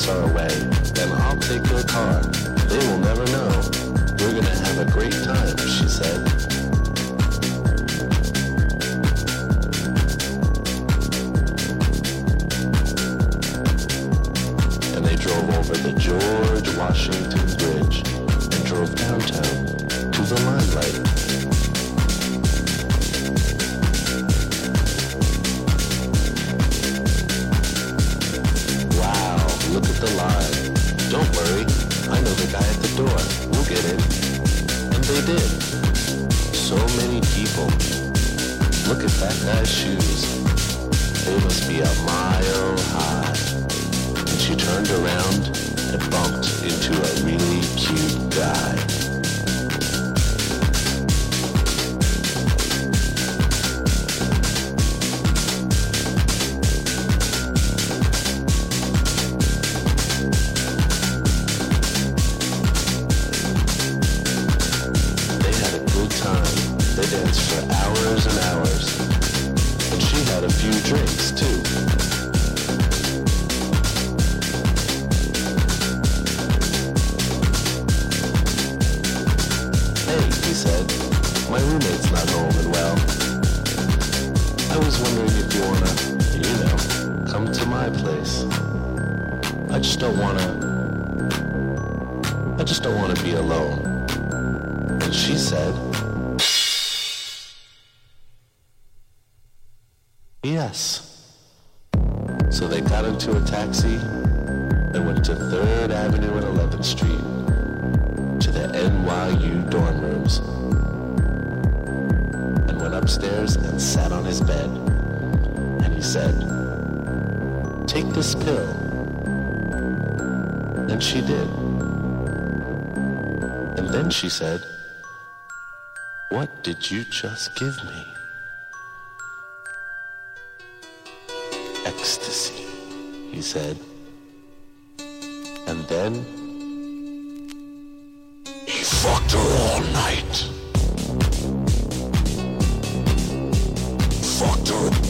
thoughts are away, and I'll take your car. They will never know. You're gonna have a great time, she said. And they drove over the George Washington. she said. What did you just give me? Ecstasy, he said. And then he fucked her all night. Fucked her.